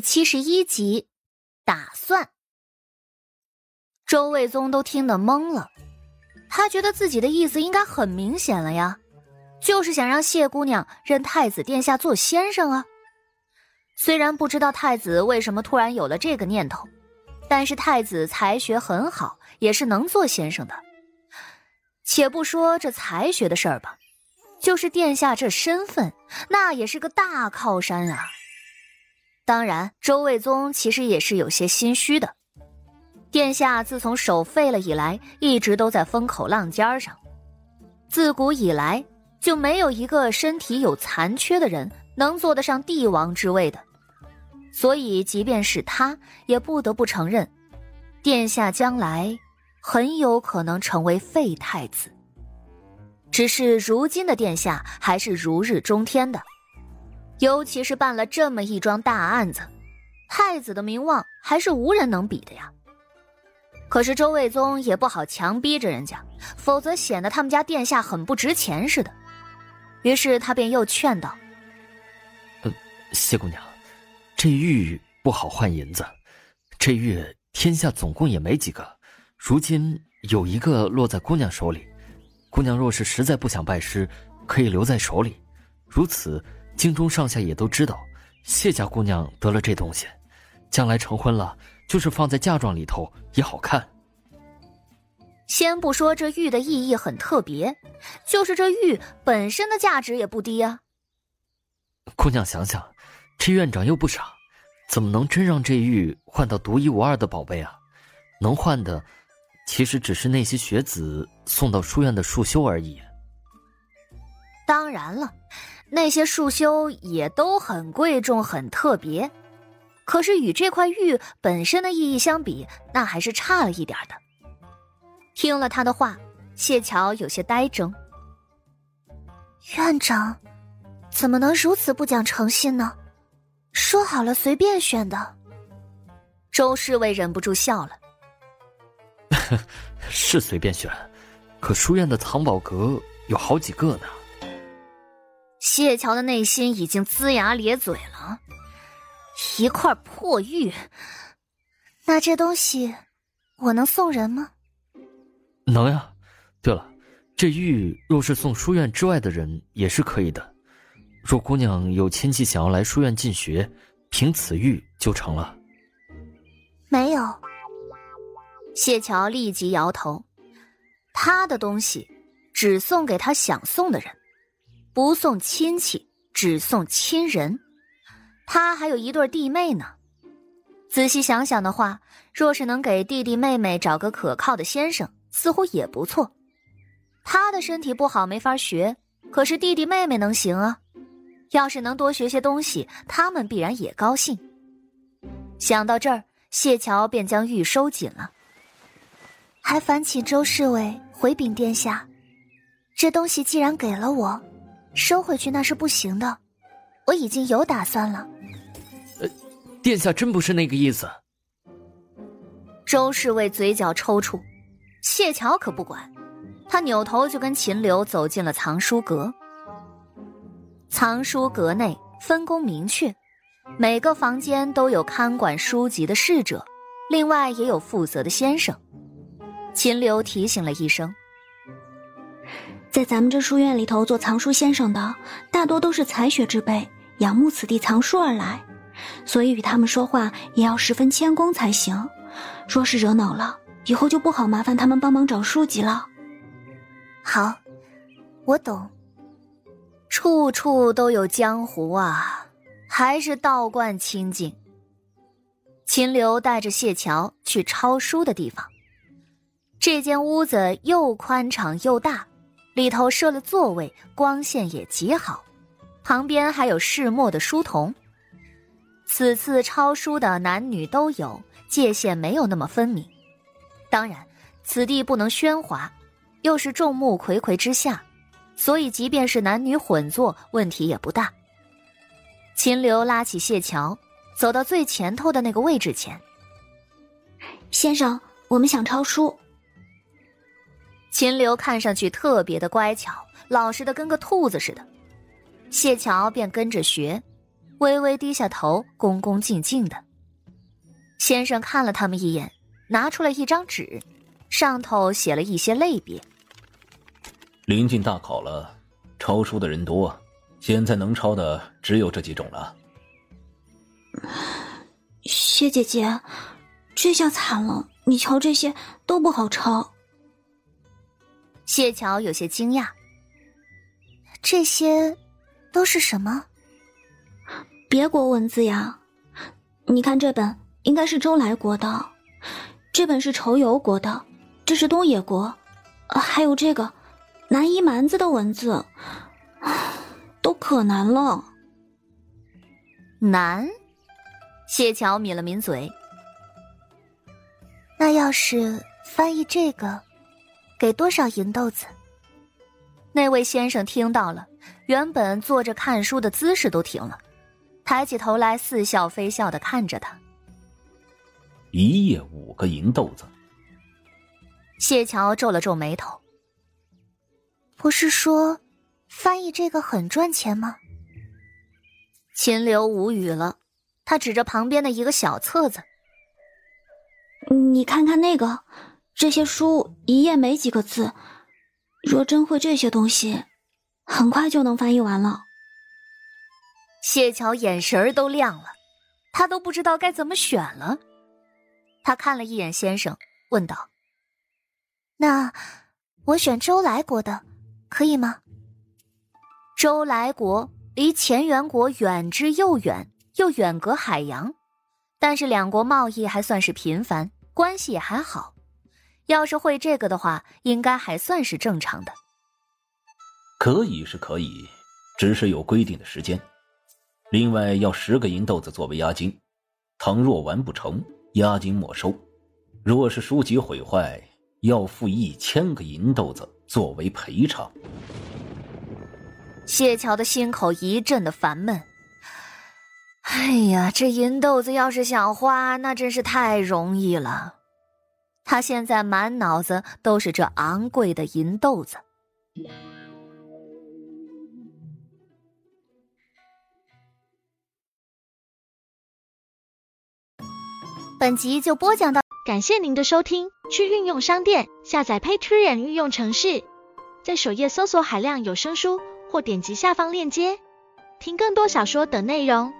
七十一集，打算。周卫宗都听得懵了，他觉得自己的意思应该很明显了呀，就是想让谢姑娘认太子殿下做先生啊。虽然不知道太子为什么突然有了这个念头，但是太子才学很好，也是能做先生的。且不说这才学的事儿吧，就是殿下这身份，那也是个大靠山啊。当然，周卫宗其实也是有些心虚的。殿下自从手废了以来，一直都在风口浪尖上。自古以来，就没有一个身体有残缺的人能坐得上帝王之位的。所以，即便是他，也不得不承认，殿下将来很有可能成为废太子。只是如今的殿下还是如日中天的。尤其是办了这么一桩大案子，太子的名望还是无人能比的呀。可是周卫宗也不好强逼着人家，否则显得他们家殿下很不值钱似的。于是他便又劝道：“呃，谢姑娘，这玉不好换银子，这玉天下总共也没几个，如今有一个落在姑娘手里，姑娘若是实在不想拜师，可以留在手里，如此。”京中上下也都知道，谢家姑娘得了这东西，将来成婚了，就是放在嫁妆里头也好看。先不说这玉的意义很特别，就是这玉本身的价值也不低啊。姑娘想想，这院长又不傻，怎么能真让这玉换到独一无二的宝贝啊？能换的，其实只是那些学子送到书院的束修而已。当然了。那些束修也都很贵重、很特别，可是与这块玉本身的意义相比，那还是差了一点的。听了他的话，谢桥有些呆怔。院长，怎么能如此不讲诚信呢？说好了随便选的。周侍卫忍不住笑了。是随便选，可书院的藏宝阁有好几个呢。谢桥的内心已经龇牙咧嘴了，一块破玉，那这东西我能送人吗？能呀。对了，这玉若是送书院之外的人也是可以的。若姑娘有亲戚想要来书院进学，凭此玉就成了。没有。谢桥立即摇头，他的东西只送给他想送的人。不送亲戚，只送亲人。他还有一对弟妹呢。仔细想想的话，若是能给弟弟妹妹找个可靠的先生，似乎也不错。他的身体不好，没法学，可是弟弟妹妹能行啊。要是能多学些东西，他们必然也高兴。想到这儿，谢桥便将玉收紧了。还烦请周侍卫回禀殿下，这东西既然给了我。收回去那是不行的，我已经有打算了。呃，殿下真不是那个意思。周侍卫嘴角抽搐，谢桥可不管，他扭头就跟秦流走进了藏书阁。藏书阁内分工明确，每个房间都有看管书籍的侍者，另外也有负责的先生。秦流提醒了一声。在咱们这书院里头做藏书先生的，大多都是才学之辈，仰慕此地藏书而来，所以与他们说话也要十分谦恭才行。若是惹恼了，以后就不好麻烦他们帮忙找书籍了。好，我懂。处处都有江湖啊，还是道观清净。秦流带着谢桥去抄书的地方，这间屋子又宽敞又大。里头设了座位，光线也极好，旁边还有试墨的书童。此次抄书的男女都有，界限没有那么分明。当然，此地不能喧哗，又是众目睽睽之下，所以即便是男女混坐，问题也不大。秦流拉起谢桥，走到最前头的那个位置前。先生，我们想抄书。秦流看上去特别的乖巧，老实的跟个兔子似的。谢桥便跟着学，微微低下头，恭恭敬敬的。先生看了他们一眼，拿出了一张纸，上头写了一些类别。临近大考了，抄书的人多，现在能抄的只有这几种了。谢姐姐，这下惨了，你瞧这些都不好抄。谢桥有些惊讶，这些都是什么？别国文字呀！你看这本应该是周来国的，这本是仇游国的，这是东野国，还有这个南夷蛮子的文字，都可难了。难？谢桥抿了抿嘴。那要是翻译这个，给多少银豆子？那位先生听到了，原本坐着看书的姿势都停了，抬起头来似笑非笑的看着他。一夜五个银豆子。谢桥皱了皱眉头。不是说，翻译这个很赚钱吗？秦流无语了。他指着旁边的一个小册子：“你看看那个，这些书一页没几个字，若真会这些东西，很快就能翻译完了。”谢桥眼神儿都亮了，他都不知道该怎么选了。他看了一眼先生，问道：“那我选周来国的，可以吗？”周来国离乾元国远之又远。又远隔海洋，但是两国贸易还算是频繁，关系也还好。要是会这个的话，应该还算是正常的。可以是可以，只是有规定的时间。另外要十个银豆子作为押金，倘若完不成，押金没收；若是书籍毁坏，要付一千个银豆子作为赔偿。谢桥的心口一阵的烦闷。哎呀，这银豆子要是想花，那真是太容易了。他现在满脑子都是这昂贵的银豆子。本集就播讲到，感谢您的收听。去运用商店下载 Patreon 运用城市，在首页搜索海量有声书，或点击下方链接听更多小说等内容。